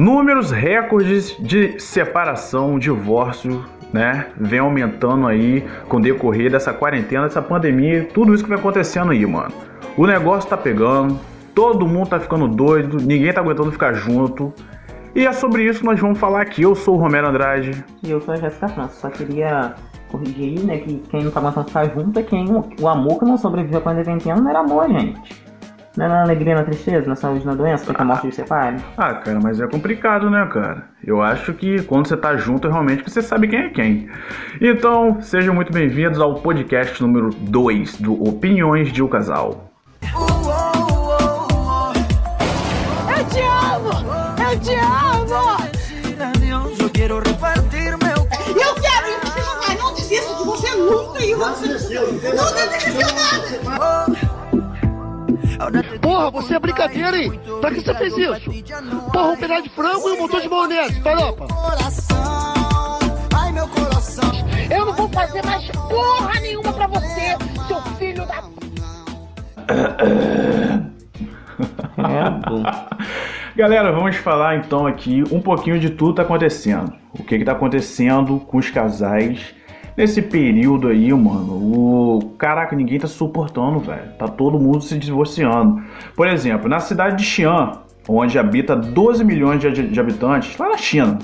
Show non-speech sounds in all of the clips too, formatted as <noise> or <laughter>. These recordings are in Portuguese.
Números recordes de separação, divórcio, né? Vem aumentando aí com o decorrer dessa quarentena, dessa pandemia, tudo isso que vem acontecendo aí, mano. O negócio tá pegando, todo mundo tá ficando doido, ninguém tá aguentando ficar junto. E é sobre isso que nós vamos falar aqui. Eu sou o Romero Andrade. E eu sou a Jéssica França. Só queria corrigir aí, né, que quem não tá aguentando ficar junto é quem o amor que não sobreviveu à quarentena não era amor, gente. Não é na alegria, na tristeza, na saúde, na doença, que a morte você separe? Ah, cara, mas é complicado, né, cara? Eu acho que quando você tá junto, realmente você sabe quem é quem. Então, sejam muito bem-vindos ao podcast número 2 do Opiniões de um Casal. Eu te amo! Eu te amo! Eu quero ir pra você mas não desista de você nunca e você nunca desistiu nada! Porra, você é brincadeira, hein? Pra que você fez isso? Porra, um pedaço de frango e um motor de maionese, farofa. coração. Ai, meu coração. Eu não vou fazer mais porra nenhuma pra você, seu filho da... Galera, vamos falar então aqui um pouquinho de tudo que tá acontecendo. O que que tá acontecendo com os casais nesse período aí, mano. O caraca, ninguém tá suportando, velho. Tá todo mundo se divorciando. Por exemplo, na cidade de Xi'an, onde habita 12 milhões de, de habitantes, lá na China,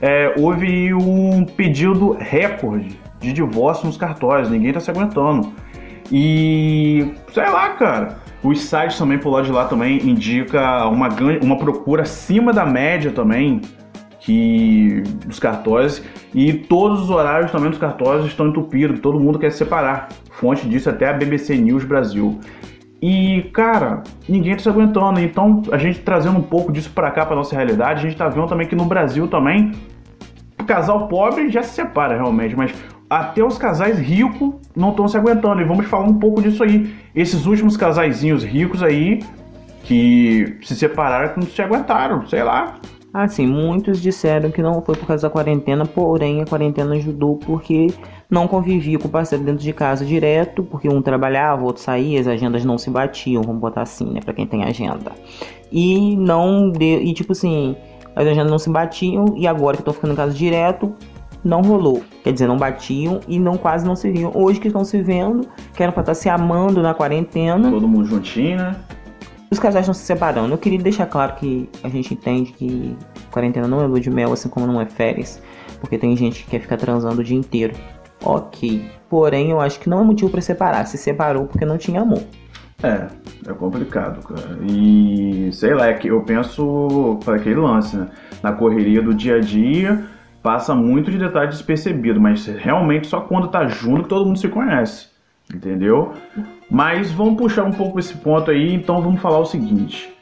é, houve um pedido recorde de divórcio nos cartórios. Ninguém tá se aguentando. E sei lá, cara. Os sites também por lá de lá também indica uma, uma procura acima da média também que dos cartórios e todos os horários também dos cartórios estão entupidos, todo mundo quer se separar. Fonte disso até a BBC News Brasil. E, cara, ninguém tá se aguentando. Então, a gente trazendo um pouco disso pra cá, pra nossa realidade, a gente tá vendo também que no Brasil também o casal pobre já se separa realmente, mas até os casais ricos não estão se aguentando. E vamos falar um pouco disso aí. Esses últimos casaizinhos ricos aí que se separaram, que não se aguentaram, sei lá. Assim, muitos disseram que não foi por causa da quarentena, porém a quarentena ajudou porque não convivia com o parceiro dentro de casa direto, porque um trabalhava, o outro saía, as agendas não se batiam, vamos botar assim, né, pra quem tem agenda. E não deu, e tipo assim, as agendas não se batiam e agora que estão ficando em casa direto, não rolou. Quer dizer, não batiam e não quase não se viam. Hoje que estão se vendo, que era pra estar se amando na quarentena, Todo mundo juntinho, né? Os casais estão se separando. Eu queria deixar claro que a gente entende que quarentena não é lua de mel, assim como não é férias. Porque tem gente que quer ficar transando o dia inteiro. Ok. Porém, eu acho que não é motivo pra separar. Se separou porque não tinha amor. É, é complicado, cara. E sei lá, é que eu penso para aquele lance, né? Na correria do dia a dia, passa muito de detalhe despercebido, mas realmente só quando tá junto que todo mundo se conhece. Entendeu? Mas vamos puxar um pouco esse ponto aí, então vamos falar o seguinte.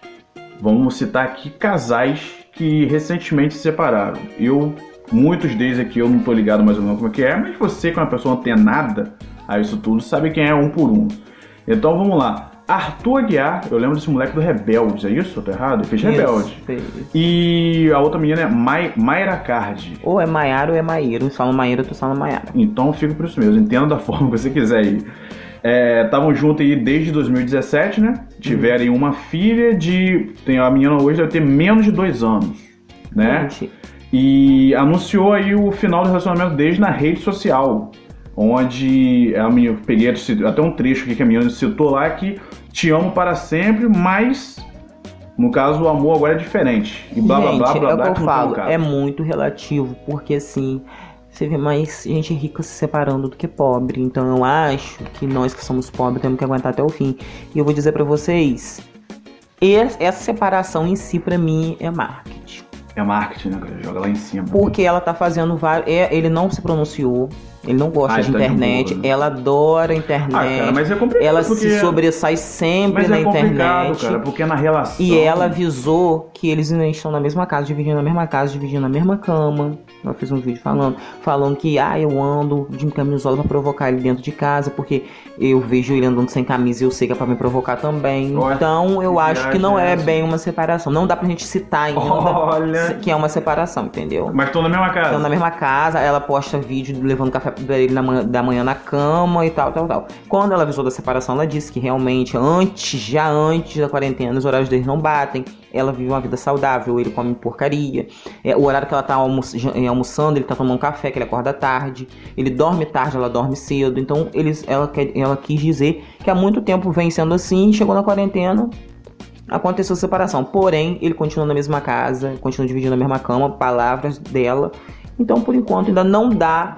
Vamos citar aqui casais que recentemente se separaram. Eu, muitos deles aqui eu não tô ligado mais ou menos como é que é, mas você que é uma pessoa antenada a isso tudo, sabe quem é um por um. Então vamos lá. Arthur Aguiar, eu lembro desse moleque do Rebeldes, é isso? Eu tô errado? Fez Rebelde. E a outra menina é Mai, Mayra Card. Ou é Maiara ou é Maíra. Uns falam Maíra, outros falam Maiara. Então fica por isso mesmo, entenda da forma que você quiser aí. Estavam juntos aí desde 2017, né? Tiveram aí uma filha de. Tem, a menina hoje deve ter menos de dois anos, né? Gente, E anunciou aí o final do relacionamento deles na rede social. Onde a menina, peguei até um trecho aqui que a menina citou lá que te amo para sempre, mas no caso o amor agora é diferente. E blá blá gente, blá blá é o blá. que eu falo. É muito relativo. Porque assim. Você vê mais gente rica se separando do que pobre. Então eu acho que nós que somos pobres temos que aguentar até o fim. E eu vou dizer pra vocês. es- Essa separação em si, pra mim, é marketing. É marketing, né, cara? Joga lá em cima. Porque ela tá fazendo vários. Ele não se pronunciou. Ele não gosta Ah, de de internet. né? ela adora a internet. Ah, cara, mas é complicado. ela porque... se sobressai sempre Mas na é internet. cara, porque na relação. E ela avisou que eles ainda estão na mesma casa, dividindo a mesma casa, dividindo a mesma cama. Ela fez um vídeo falando, falando que ah, eu ando de camisola pra provocar ele dentro de casa, porque eu vejo ele andando sem camisa e eu sei que é pra me provocar também. Olha, então eu que acho que não é é bem uma separação. Não dá pra gente citar ainda Olha. que é uma separação, entendeu? Mas estão na mesma casa. Estão na mesma casa, ela posta vídeo levando café dele na manhã- da manhã na cama e tal, tal, tal. Quando ela avisou da separação, ela disse que realmente antes, já antes da quarentena, os horários deles não batem. Ela vive uma vida saudável, ele come porcaria. É, o horário que ela tá eh, almoçando, ele tá tomando café, que ele acorda tarde. Ele dorme tarde, ela dorme cedo. Então eles, ela, ela quis dizer que há muito tempo vem sendo assim, chegou na quarentena, aconteceu a separação. Porém, ele continua na mesma casa, continua dividindo a mesma cama, palavras dela. Então, por enquanto, ainda não dá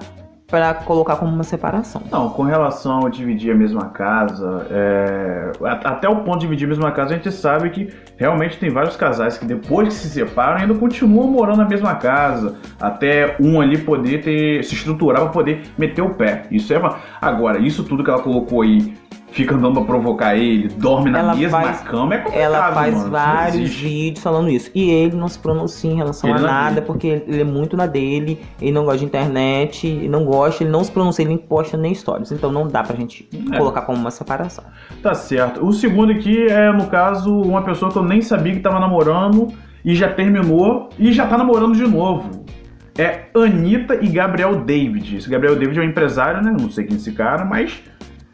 pra colocar como uma separação. Não, com relação a dividir a mesma casa, é, até o ponto de dividir a mesma casa, a gente sabe que realmente tem vários casais que depois que se separam ainda continuam morando na mesma casa, até um ali poder ter se estruturar para poder meter o pé. Isso é uma... agora isso tudo que ela colocou aí, fica andando pra provocar ele, dorme na Ela mesma faz- cama, é complicado, Ela faz mano. Vários vídeos falando isso. E ele não se pronuncia em relação Ele a nada, vive. porque ele é muito na dele, ele não gosta de internet, ele não gosta, ele não se pronuncia, ele nem posta nem stories. Então não dá pra gente É. colocar como uma separação. Tá certo. O segundo aqui é, no caso, uma pessoa que eu nem sabia que tava namorando e já terminou e já tá namorando de novo. É Anitta e Gabriel David. Esse Gabriel David é um empresário, né? Não sei quem é esse cara, mas.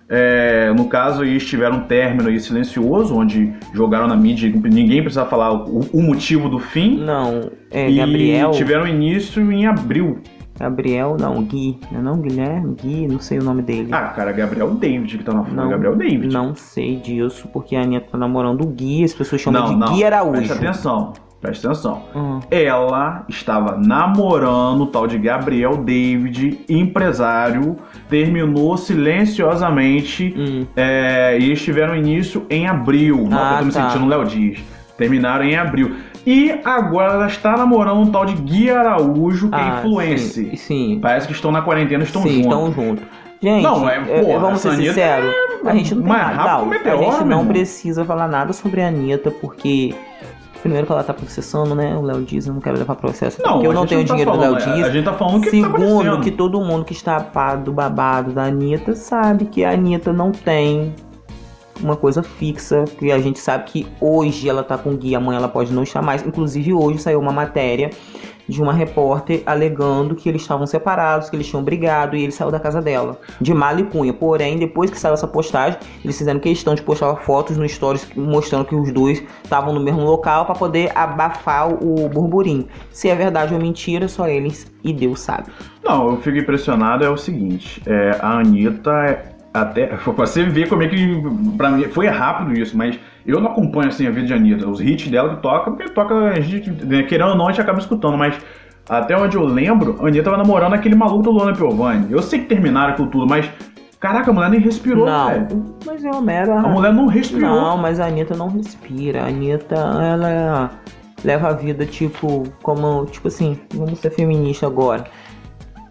É, no caso, eles tiveram um término aí silencioso, onde jogaram na mídia, ninguém precisa falar o, o motivo do fim. Não, é e Gabriel. tiveram início em abril. Gabriel, não, Gui. Não, é não, Guilherme, Gui, não sei o nome dele. Ah, cara, Gabriel David que tá na foto. Gabriel David. Não sei disso, porque a Anitta tá namorando o Gui, as pessoas chamam não, de não. Gui Araújo. Presta atenção, presta atenção. Hum. ela estava namorando o tal de Gabriel David, empresário, terminou silenciosamente Hum. é, e eles tiveram início em abril. Não, Ah, eu tô me tá. sentindo Léo Dias. Terminaram em abril. E agora ela está namorando um tal de Gui Araújo, que é Ah, influencer. Sim, sim. Parece que estão na quarentena, estão sim, juntos. estão juntos. Gente, Não, é, é- porra, vamos ser sinceros. a gente não mais nada. rápido Não, a gente não precisa falar nada sobre a Anitta, porque. Primeiro que ela tá processando, né? O Léo Dias, eu não quero levar processo. Não, porque eu não tenho não tá dinheiro do Léo falando, Dias. A gente tá falando que tá Segundo, acontecendo. que todo mundo que está a do babado da Anitta sabe que a Anitta não tem uma coisa fixa, que a gente sabe que hoje ela tá com o Gui, amanhã ela pode não estar mais. Inclusive hoje saiu uma matéria de uma repórter alegando que eles estavam separados, que eles tinham brigado e ele saiu da casa dela, de mala e cunha. Porém, depois que saiu essa postagem, eles fizeram questão de postar fotos no stories mostrando que os dois estavam no mesmo local para poder abafar o burburinho. Se é verdade ou mentira, só eles e Deus sabe. Não, eu fico impressionado é o seguinte, é, a Anitta é até <laughs> você ver como é que pra mim foi rápido isso, mas eu não acompanho assim a vida de Anitta, os hits dela que toca, porque toca a gente, né, querendo ou não, a gente acaba escutando, mas até onde eu lembro, a Anitta tava namorando aquele maluco do Luana Piovani. Eu sei que terminaram com tudo, mas caraca, a mulher nem respirou, velho. não, mas é uma mera. A mulher não respirou. Não, mas a Anitta não respira. A Anitta, ela leva a vida, tipo, como, tipo assim, vamos ser feminista agora.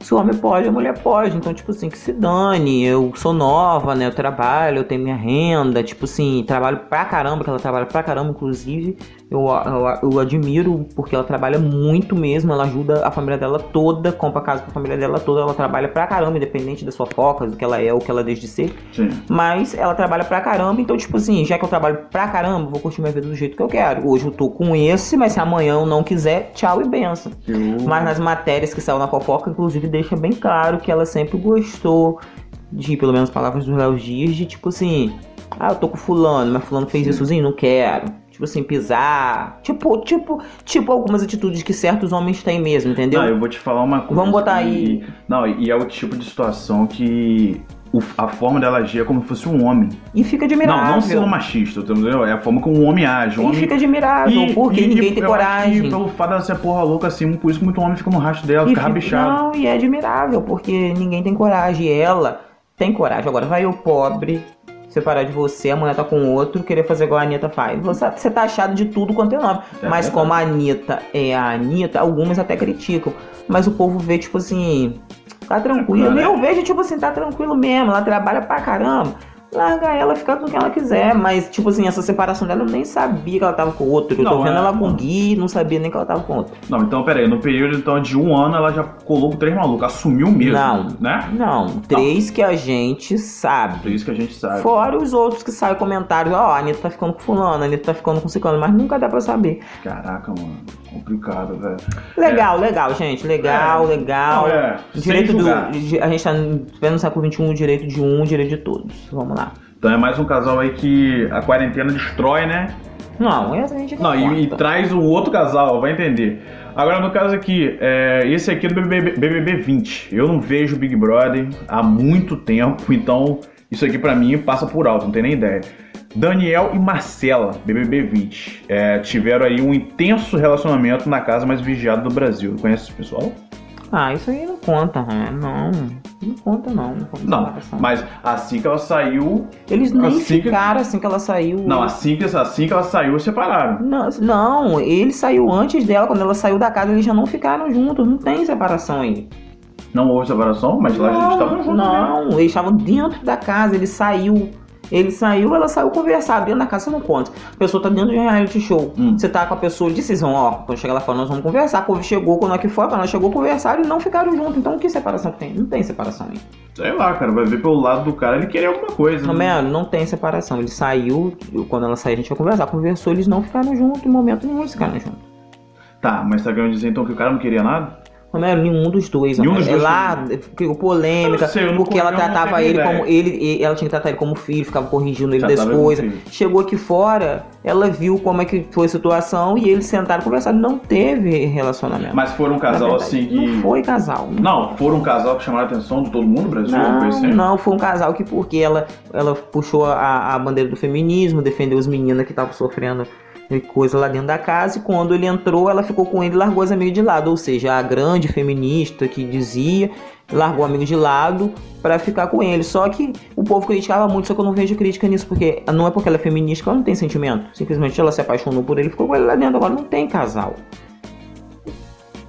Se o homem pode, a mulher pode. Então, tipo assim, que se dane. Eu sou nova, né? Eu trabalho, eu tenho minha renda. Tipo assim, trabalho pra caramba, que ela trabalha pra caramba, inclusive. Eu, eu, eu admiro porque ela trabalha muito mesmo. Ela ajuda a família dela toda, compra casa pra família dela toda. Ela trabalha pra caramba, independente da sua foca, do que ela é ou que ela deixa de ser. Sim. Mas ela trabalha pra caramba, então, tipo assim, já que eu trabalho pra caramba, vou curtir minha vida do jeito que eu quero. Hoje eu tô com esse, mas se amanhã eu não quiser, tchau e benção. Eu- Mas nas matérias que saiu na fofoca, inclusive, deixa bem claro que ela sempre gostou de, pelo menos palavras do Léo Dias, de tipo assim, ah, eu tô com fulano, mas fulano fez issozinho, não quero. Tipo assim, pisar. Tipo, tipo, tipo algumas atitudes que certos homens têm mesmo, entendeu? Não, eu vou te falar uma coisa. Vamos botar e- aí. Não, e é o tipo de situação que a forma dela agir é como se fosse um homem. E fica admirável. Não, não sendo machista, entendeu? É a forma como um homem age. Um E homem... fica admirável, E- porque e- ninguém e tem coragem. Que pelo fato dela ser porra louca assim, por isso que muito homem fica no rastro dela, E fica- rabichado. Não, e é admirável, porque ninguém tem coragem. E ela tem coragem. Agora, vai o pobre separar de você, amanhã tá com outro, querer fazer igual a Anitta faz. Você, você tá achado de tudo quanto é nome. É Mas verdade. como a Anitta é a Anitta, algumas até criticam. Mas o povo vê, tipo assim, tá tranquilo. É. Eu vejo, tipo assim, tá tranquilo mesmo. Ela trabalha pra caramba. Larga ela, fica com quem ela quiser. Mas, tipo assim, essa separação dela, eu nem sabia que ela tava com outro. Eu tô Não, vendo é- ela com o Gui, não sabia nem que ela tava com outro. Não, então peraí, no período então, de um ano ela já colou com três malucos, assumiu mesmo. Não. Né? Não, três que a gente sabe. isso que a gente sabe. Fora os outros que saem comentários, ó, a Anitta tá ficando com fulano, a Anitta tá ficando com ciclano, mas nunca dá pra saber. Caraca, mano. Complicado, velho. Legal, legal, gente. Legal, É. legal. Não, é, direito do. A gente tá vivendo no século XXI, direito de um, direito de todos. Vamos lá. Então é mais um casal aí que a quarentena destrói, né? Não, essa a gente não, Não, e, e traz o outro casal, vai entender. Agora, no caso aqui, é, esse aqui é do BBB, BBB 20. Eu não vejo Big Brother há muito tempo, então isso aqui pra mim passa por alto, não tem nem ideia. Daniel e Marcela, BBB 20, é, tiveram aí um intenso relacionamento na casa mais vigiada do Brasil. Conhece esse pessoal? Ah, isso aí não conta, né? Não, não conta não. Não, conta Não, mas assim que ela saiu. Eles nem assim que- ficaram assim que ela saiu. Não, assim que, assim que ela saiu, separaram. Não, não, ele saiu antes dela, quando ela saiu da casa, eles já não ficaram juntos, não tem separação aí. Não houve separação, mas lá eles estavam Não, juntos. né? não, eles estavam dentro da casa, ele saiu. Ele saiu, ela saiu conversar. Dentro da casa você não conta. A pessoa tá dentro de um reality show. Hum. Você tá com a pessoa e disse, vocês vão, ó, quando chegar lá fora, nós vamos conversar. Quando chegou, quando aqui fora, quando ela chegou, conversaram e não ficaram juntos. Então que separação que tem? Não tem separação aí. Sei lá, cara, vai ver pelo lado do cara, ele queria alguma coisa. Não, né? Não tem separação. Ele saiu, quando ela saiu, a gente vai conversar. Conversou, eles não ficaram juntos, em momento nenhum eles ficaram juntos. Tá, mas tá querendo dizer então que o cara não queria nada? Romero, nenhum dos dois. Nenhum dos dois lá, criou polêmica, Eu não sei, eu não porque ela não tratava ele como. Ele, ela tinha que tratar ele como filho, ficava corrigindo ele Já das coisas. Chegou aqui fora, ela viu como é que foi a situação e eles sentaram e conversaram. Não teve relacionamento. Mas foram um casal assim que. Não foi casal. Não, foram um casal que chamaram a atenção de todo mundo no Brasil, Não, não, foi um casal que porque ela, ela puxou a, a bandeira do feminismo, defendeu as meninas que estavam sofrendo coisa lá dentro da casa, e quando ele entrou, ela ficou com ele e largou os amigos de lado. Ou seja, a grande feminista que dizia, largou o amigo de lado pra ficar com ele. Só que o povo criticava muito, só que eu não vejo crítica nisso, porque não é porque ela é feminista que ela não tem sentimento. Simplesmente ela se apaixonou por ele e ficou com ele lá dentro. Agora não tem casal.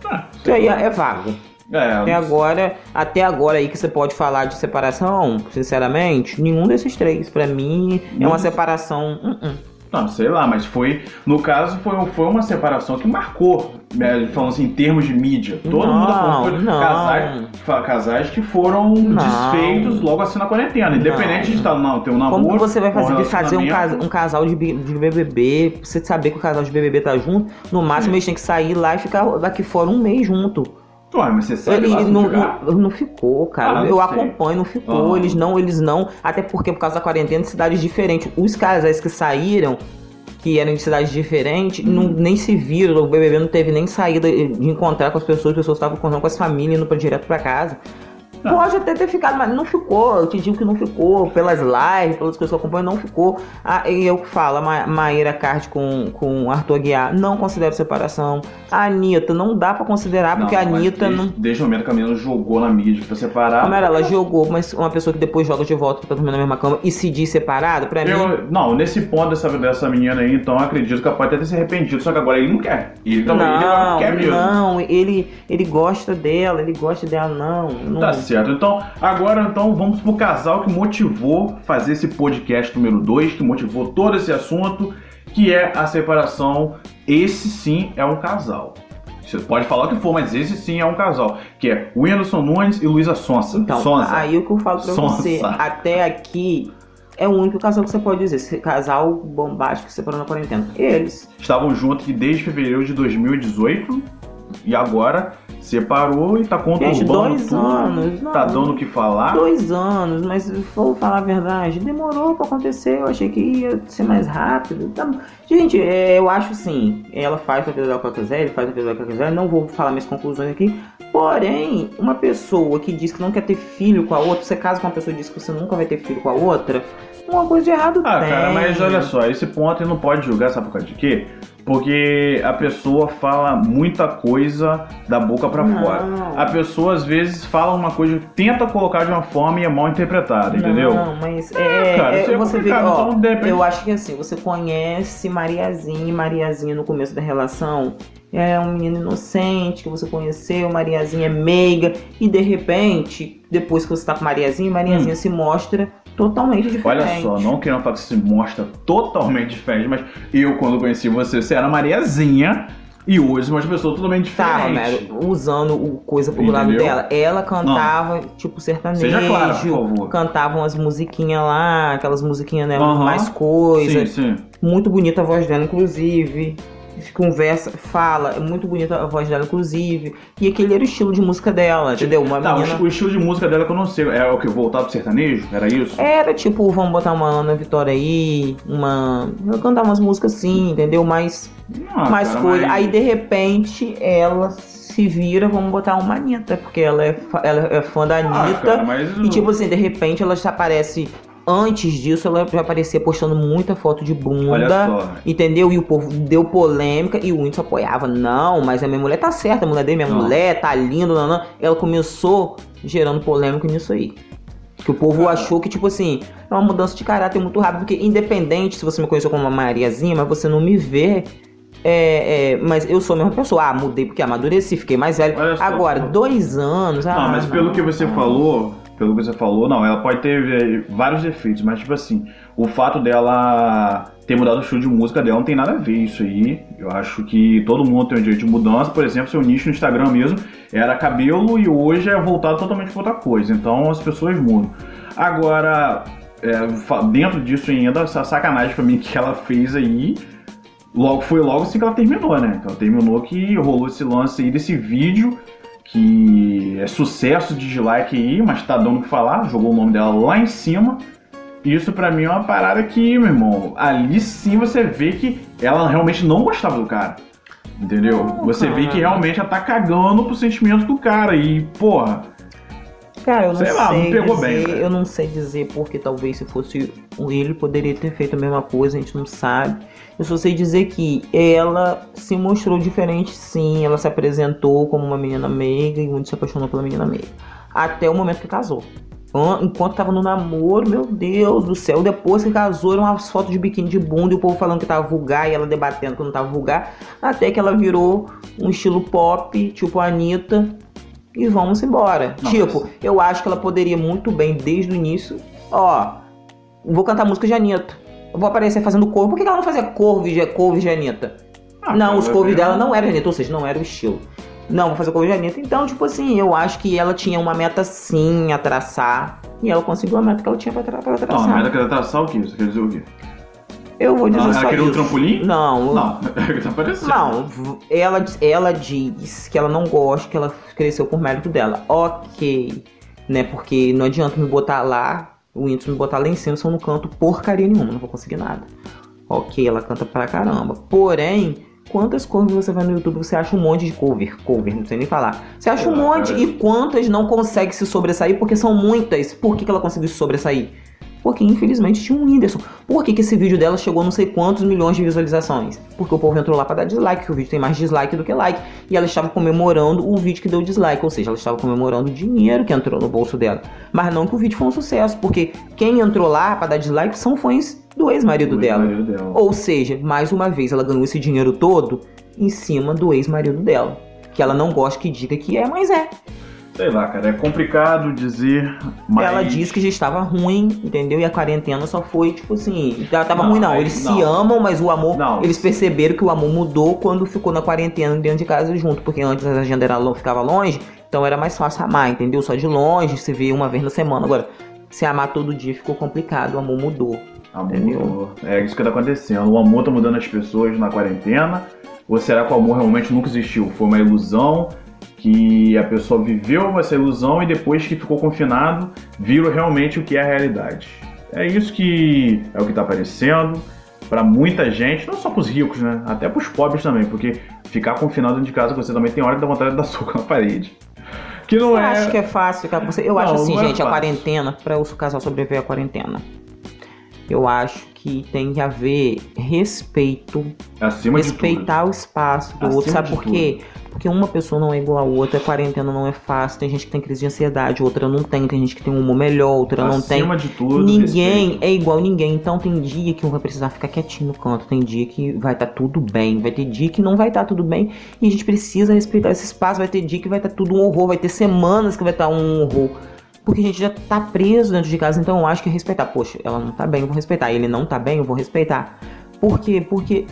Ah, Isso aí é, é vago. é, Até agora, até agora aí que você pode falar de separação, sinceramente, nenhum desses três. Pra mim, é uma separação. uh-uh. Não, sei lá, mas foi. No caso, foi, foi uma separação que marcou, né, falando assim, em termos de mídia. Todo Não, mundo falando foi não. casais, casais que foram desfeitos logo assim na quarentena. Independente de estar não, ter um namoro. Como você vai um fazer de fazer um, cas- um casal de, de BBB, você saber que o casal de BBB tá junto, no máximo Sim. eles têm que sair lá e ficar daqui fora um mês junto. Ué, mas você sabe Ele não, não, não ficou, cara. Ah, não eu acompanho, não ficou. Aham. Eles não, eles não. Até porque por causa da quarentena, cidades diferentes. Os casais que saíram, que eram de cidades diferentes, não, Uhum. nem se viram. O BBB não teve nem saída de encontrar com as pessoas. As pessoas estavam encontrando com as famílias, indo pra, direto pra casa. Pode até ter ficado, mas não ficou. Eu te digo que não ficou. Pelas lives, pelas coisas que eu acompanho, não ficou. Ah, e eu que falo, a Ma- Maíra Card com, com Arthur Aguiar, não considero separação. A Anitta, não dá pra considerar, porque a mas Anitta desde, não. Desde o momento que a menina jogou na mídia pra separar. Como era? Ela jogou, mas uma pessoa que depois joga de volta pra dormir na mesma cama e se diz separado, pra mim. Eu, não, nesse ponto dessa, dessa menina aí, então eu acredito que ela pode até ter se arrependido, só que agora ele não quer. Ele também ele não Não, quer mesmo. não, ele, ele gosta dela, ele gosta dela, não. não. Tá certo. Então, agora então vamos pro casal que motivou fazer esse podcast número 2, que motivou todo esse assunto, que é a separação. Esse sim é um casal. Você pode falar o que for, mas esse sim é um casal. Que é Whindersson Nunes e Luísa Sonsa. Então, Sonsa. aí o que eu falo pra Sonsa. você, até aqui é o único casal que você pode dizer, esse casal bombástico que separou na quarentena. Eles. Estavam juntos desde fevereiro de 2018 e agora separou e tá conturbando Gente, dois tudo. anos, não. Tá dando o que falar. Dois anos, mas vou falar a verdade, demorou pra acontecer, eu achei que ia ser mais rápido. Tá- Gente, é, eu acho assim, ela faz a vida dela que ela quiser, ele faz a vida dela que ela quiser, não vou falar minhas conclusões aqui. Porém, uma pessoa que diz que não quer ter filho com a outra, você casa com uma pessoa que diz que você nunca vai ter filho com a outra, uma coisa de errado Ah, tem. cara, mas olha só, esse ponto não pode julgar, sabe por causa de quê? Porque a pessoa fala muita coisa da boca pra Não. fora. A pessoa às vezes fala uma coisa, tenta colocar de uma forma e é mal interpretada, entendeu? Não, mas é, cara, é, é você vê, ó, então, eu acho que assim, você conhece Mariazinha e Mariazinha no começo da relação. É um menino inocente que você conheceu, Mariazinha é meiga, e de repente, depois que você tá com Mariazinha, Mariazinha se mostra totalmente diferente. Olha só, não querendo falar que se mostra totalmente diferente, mas eu, quando conheci você, você era Mariazinha e hoje uma pessoa totalmente Tá, diferente. Romero, usando o coisa pro lado Entendeu? dela. Ela cantava, tipo, sertanejo. Seja clara, por favor. Cantavam umas musiquinhas lá, aquelas musiquinhas, né? Aham. Mais coisa. Sim, sim. Muito bonita a voz dela, inclusive. Conversa, fala, é muito bonita a voz dela, inclusive. E aquele era o estilo de música dela, entendeu? Uma Tá, o, menina. o estilo de música dela que eu não sei. É o que? Voltado pro sertanejo? Era isso? Era tipo, vamos botar uma Ana Vitória aí, uma. Eu cantar umas músicas assim, entendeu? Mais, Ah, mais cara, coisa. mas- Aí de repente ela se vira, vamos botar uma Anitta, porque ela é, ela é fã da Ah, Anitta. cara, mas E tipo assim, de repente ela já aparece. Antes disso, ela já aparecia postando muita foto de bunda. Só. Entendeu? E o povo deu polêmica e o Whindersson apoiava. Não, mas a minha mulher tá certa, a mulher dele, minha Não. mulher, tá linda, não, não. Ela começou gerando polêmica nisso aí. Que o povo achou que, tipo assim, é uma mudança de caráter muito rápida. Porque independente se você me conheceu como uma Mariazinha, mas você não me vê. É, é, mas eu sou a mesma pessoa. Ah, mudei porque amadureci, fiquei mais velho. Agora, dois anos. Ah, Não, mas pelo que você falou, pelo que você falou, não, ela pode ter eh, vários defeitos, mas tipo assim, o fato dela ter mudado o estilo de música dela não tem nada a ver isso aí. Eu acho que todo mundo tem um direito de mudança, por exemplo, seu nicho no Instagram mesmo era cabelo e hoje é voltado totalmente para outra coisa. Então as pessoas mudam. Agora, é, dentro disso ainda, essa sacanagem pra mim que ela fez aí, logo foi logo assim que ela terminou, né? Então terminou que rolou esse lance aí desse vídeo que é sucesso de dislike aí, mas tá dando o que falar, jogou o nome dela lá em cima. Isso pra mim é uma parada que, meu irmão, ali sim você vê que ela realmente não gostava do cara. Entendeu? Não, você vê cara. que realmente ela tá cagando pro sentimento do cara. E, porra, Cara, eu não Sei sei, lá, não pegou dizer, bem, velho. eu não sei dizer porque talvez se fosse ele poderia ter feito a mesma coisa, a gente não sabe. Eu só sei dizer que ela se mostrou diferente sim, ela se apresentou como uma menina meiga e muito se apaixonou pela menina meiga. Até o momento que casou. An- Enquanto tava no namoro, meu Deus do céu, depois que casou, eram umas fotos de biquíni de bunda e o povo falando que tava vulgar e ela debatendo que não tava vulgar. Até que ela virou um estilo pop, tipo a Anitta, e vamos embora. Não, tipo, mas- eu acho que ela poderia muito bem, desde o início, ó, vou cantar música de Anitta. Eu vou aparecer fazendo cover. Por que que ela não fazia de, cover de Anitta? Ah, não, os covers eu- dela não eram de Anitta, ou seja, não era o estilo. Não, vou fazer cover de Anitta. Então, tipo assim, eu acho que ela tinha uma meta sim a traçar. E ela conseguiu a meta que ela tinha pra, tra pra Não, traçar. mas ela quer traçar o quê? Você quer dizer o quê? Eu vou dizer ela só queria um isso. trampolim? Não, Não, <laughs> tá. Não, ela, ela diz que ela não gosta, que ela cresceu por mérito dela. Ok, né? Porque não adianta me botar lá, o Whindersson me botar lá em cima se eu não canto porcaria nenhuma, não vou conseguir nada. Ok, ela canta pra caramba. Porém, quantas covers você vai no YouTube, você acha um monte de cover, cover, não sei nem falar. Você acha um monte e quantas não consegue se sobressair porque são muitas. Por que, que ela conseguiu se sobressair? Porque infelizmente tinha um Whindersson. Por que, que esse vídeo dela chegou a não sei quantos milhões de visualizações? Porque o povo entrou lá pra dar dislike, que o vídeo tem mais dislike do que like. E ela estava comemorando o vídeo que deu dislike, ou seja, ela estava comemorando o dinheiro que entrou no bolso dela. Mas não que o vídeo foi um sucesso, porque quem entrou lá pra dar dislike são fãs do ex-marido dela. ex-marido dela. Ou seja, mais uma vez ela ganhou esse dinheiro todo em cima do ex-marido dela. Que ela não gosta que diga que é, mas é. Sei lá, cara, é complicado dizer, mas... Ela disse que já estava ruim, entendeu? E a quarentena só foi, tipo assim. Já tava Não, ruim, não. aí- Eles não. se amam, mas o amor. Não. Eles perceberam que o amor mudou quando ficou na quarentena dentro de casa junto. Porque antes a agenda era, ficava longe, então era mais fácil amar, entendeu? Só de longe, se vê uma vez na semana. Agora, se amar todo dia ficou complicado, o amor mudou. Amor Entendeu? mudou. É isso que tá acontecendo. O amor tá mudando as pessoas na quarentena. Ou será que o amor realmente nunca existiu? Foi uma ilusão que a pessoa viveu essa ilusão e depois que ficou confinado, viram realmente o que é a realidade. É isso que é o que tá aparecendo para muita gente, não só pros ricos, né? Até pros pobres também, porque ficar confinado dentro de casa você também tem hora que dá vontade de dar <laughs> soco na parede. Que não Eu é. acho que é fácil. Você, eu Não, acho assim, é gente, a fácil. quarentena, para o casal sobreviver à quarentena. Eu acho que tem que haver respeito acima tudo. respeitar o espaço do Acima outro. Sabe por quê? Porque uma pessoa não é igual a outra, a quarentena não é fácil. Tem gente que tem crise de ansiedade, outra não tem. Tem gente que tem um humor melhor, outra não tem. Acima de tudo. Ninguém respeito. é igual a ninguém. Então tem dia que um vai precisar ficar quietinho no canto, tem dia que vai estar tudo bem, vai ter dia que não vai estar tudo bem. E a gente precisa respeitar esse espaço. Vai ter dia que vai estar tudo um horror, vai ter semanas que vai estar um horror. Porque a gente já tá preso dentro de casa, então eu acho que é respeitar. Poxa, ela não tá bem, eu vou respeitar. Ele não tá bem, eu vou respeitar. Por quê? Porque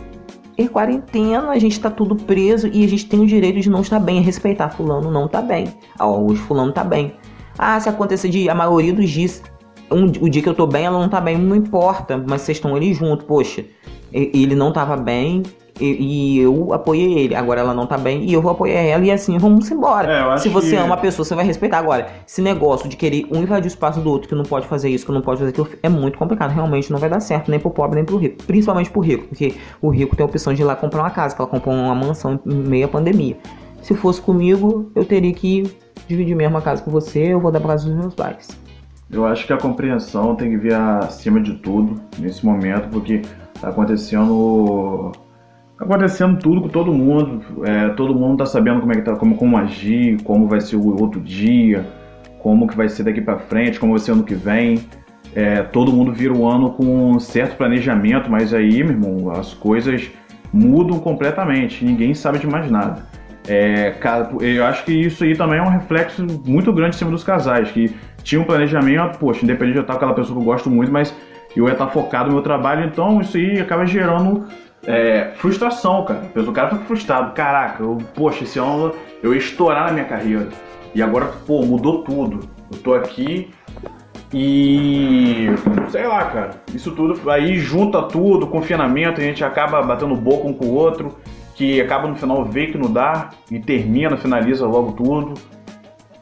é quarentena, a gente tá tudo preso e a gente tem o direito de não estar bem, é respeitar. Fulano não tá bem. Ah, hoje fulano tá bem. Ah, se acontecer de a maioria dos dias, um- o dia que eu tô bem, ela não tá bem, não importa, mas vocês estão ali junto, poxa. Ele não tava bem, E, e eu apoiei ele. Agora ela não tá bem e eu vou apoiar ela e assim vamos embora. É, Se você que- ama a pessoa, você vai respeitar. Agora, esse negócio de querer um invadir o espaço do outro, que não pode fazer isso, que não pode fazer aquilo, é muito complicado. Realmente não vai dar certo, nem pro pobre, nem pro rico. Principalmente pro rico, porque o rico tem a opção de ir lá comprar uma casa, que ela comprou uma mansão em meio à pandemia. Se fosse comigo, eu teria que dividir mesmo a casa com você, eu vou dar pra casa dos meus pais. Eu acho que a compreensão tem que vir acima de tudo nesse momento, porque tá acontecendo. Tá acontecendo tudo com todo mundo. É, todo mundo tá sabendo como é que tá, como, como agir, como vai ser o outro dia, como que vai ser daqui pra frente, como vai ser ano que vem. É, todo mundo vira o ano com um certo planejamento, mas aí, meu irmão, as coisas mudam completamente. Ninguém sabe de mais nada. É, eu acho que isso aí também é um reflexo muito grande em cima dos casais, que tinha um planejamento, poxa, independente de eu estar com aquela pessoa que eu gosto muito, mas eu ia estar focado no meu trabalho, então isso aí acaba gerando é, frustração, cara. O cara fica frustrado, caraca, eu, poxa, esse ano eu ia estourar na minha carreira. E agora, pô, mudou tudo. Eu tô aqui e sei lá, cara, isso tudo aí junta tudo, confinamento, a gente acaba batendo boca um com o outro, que acaba no final vê que não dá e termina, finaliza logo tudo.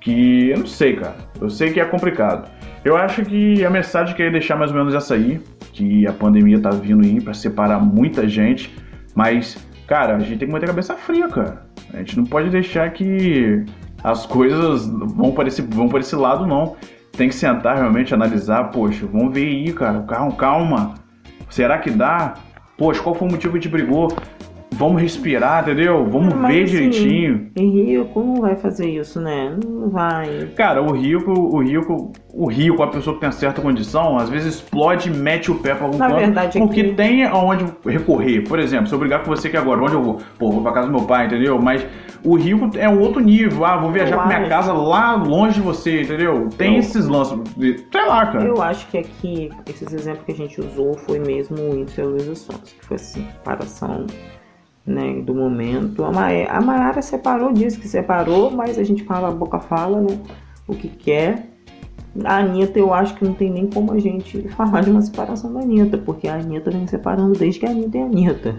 Que eu não sei, cara. Eu sei que é complicado. Eu acho que a mensagem que eu ia deixar mais ou menos essa aí, que a pandemia tá vindo aí pra separar muita gente, mas, cara, a gente tem que manter a cabeça fria, cara. A gente não pode deixar que as coisas vão para esse, vão para esse lado, não. Tem que sentar realmente, analisar, poxa, vamos ver aí, cara, calma, calma. Será que dá? Poxa, qual foi o motivo que gente brigou? Vamos respirar, entendeu? Vamos Mas, ver assim, direitinho. Rico não vai fazer isso, né? Não vai. Cara, o rico, o rico, o rico, a pessoa que tem certa condição, às vezes explode e mete o pé pra algum Na canto, verdade, é porque que- tem aonde recorrer. Por exemplo, se eu brigar com você aqui agora, onde eu vou? Pô, vou pra casa do meu pai, entendeu? Mas o rico é um outro nível. Ah, vou viajar Eu pra minha acho. casa lá longe de você, entendeu? Tem Eu- esses lances. Sei lá, cara. Eu acho que aqui, esses exemplos que a gente usou foi mesmo o e Luísa Sons, que foi assim, separação né, do momento. A, Ma a Mayara separou, disse que separou, mas a gente fala, a boca fala, né? O que quer. A Anitta, eu acho que não tem nem como a gente <laughs> falar de uma separação da Anitta, porque a Anitta vem separando desde que a Anitta é a Anitta.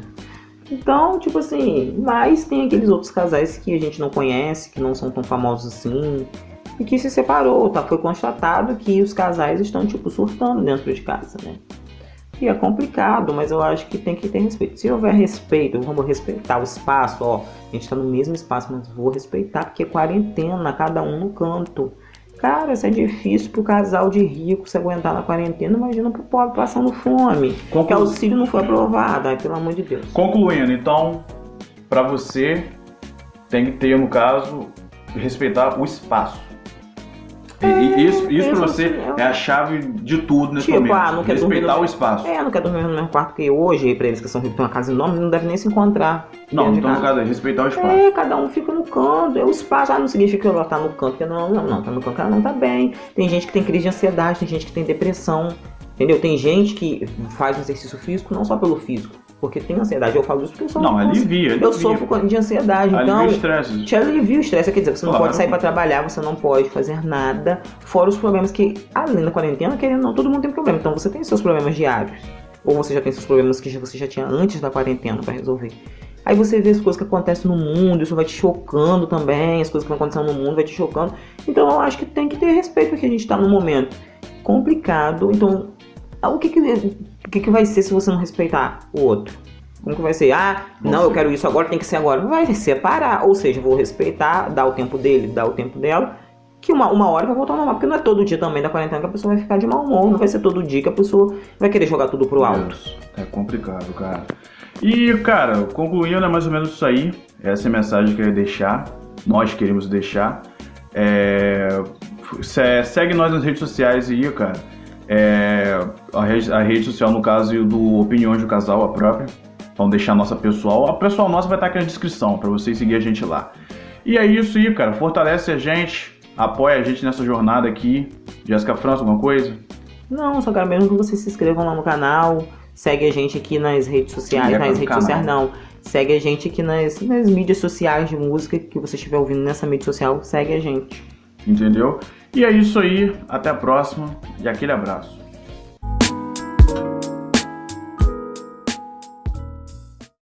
Então, tipo assim, mas tem aqueles outros casais que a gente não conhece, que não são tão famosos assim, e que se separou, tá? Foi constatado que os casais estão, tipo, surtando dentro de casa, né? E é complicado, mas eu acho que tem que ter respeito. Se houver respeito, vamos respeitar o espaço, ó. A gente tá no mesmo espaço, mas vou respeitar, porque é quarentena, cada um no canto. Cara, isso é difícil pro casal de rico se aguentar na quarentena, imagina pro pobre passando fome. Porque Conclu- o auxílio não foi aprovado, ai, pelo amor de Deus. Concluindo, então, pra você, tem que ter, no caso, respeitar o espaço. E- e isso, isso pra você assim, é a chave de tudo nesse Tipo, momento. ah, não quer respeitar no- o espaço. É, não quer dormir no mesmo quarto, porque hoje, pra eles que são uma casa enorme, não deve nem se encontrar. Não, então casa. é respeitar o espaço. É, cada um fica no canto. É o espaço. Ah, não significa que ela tá no canto. que Não, não, não. Tá no canto, ela não tá bem. Tem gente que tem crise de ansiedade, tem gente que tem depressão. Entendeu? Tem gente que faz um exercício físico não só pelo físico. Porque tem ansiedade. Eu falo isso porque eu sou Não, alivia, Eu alivia. sofro com- de ansiedade. Alivia Então, o estresse. te alivia o estresse. Quer dizer, você não Claro. pode sair pra trabalhar, você não pode fazer nada. Fora os problemas que, além da quarentena, querendo não, todo mundo tem problema. Então você tem seus problemas diários. Ou você já tem seus problemas que você já tinha antes da quarentena pra resolver. Aí você vê as coisas que acontecem no mundo, isso vai te chocando também, as coisas que estão acontecendo no mundo vai te chocando. Então eu acho que tem que ter respeito porque a gente tá num momento complicado. Então, o que que, o que que vai ser se você não respeitar o outro? Como que vai ser? Ah, não, eu quero isso agora, tem que ser agora. Vai separar. Ou seja, vou respeitar, dar o tempo dele, dar o tempo dela. Que uma, uma hora vai voltar ao normal. Porque não é todo dia também da quarentena que a pessoa vai ficar de mau humor. Não vai ser todo dia que a pessoa vai querer jogar tudo pro alto. Isso. É complicado, cara. E, cara, concluindo, é mais ou menos isso aí. Essa é a mensagem que eu ia deixar. Nós queremos deixar. É, se- Segue nós nas redes sociais aí, cara. É, a, rede, a rede social, no caso, do Opiniões do Casal, a própria. Vamos deixar a nossa pessoal. A pessoal nossa vai estar aqui na descrição para vocês seguir a gente lá. E é isso aí, cara. Fortalece a gente. Apoia a gente nessa jornada aqui. Jéssica França, alguma coisa? Não, só quero mesmo que vocês se inscrevam lá no canal. Segue a gente aqui nas redes sociais. Nas redes canal. sociais não. Segue a gente aqui nas, nas mídias sociais de música que você estiver ouvindo nessa mídia social. Segue a gente. Entendeu? E é isso aí. Até a próxima. E aquele abraço.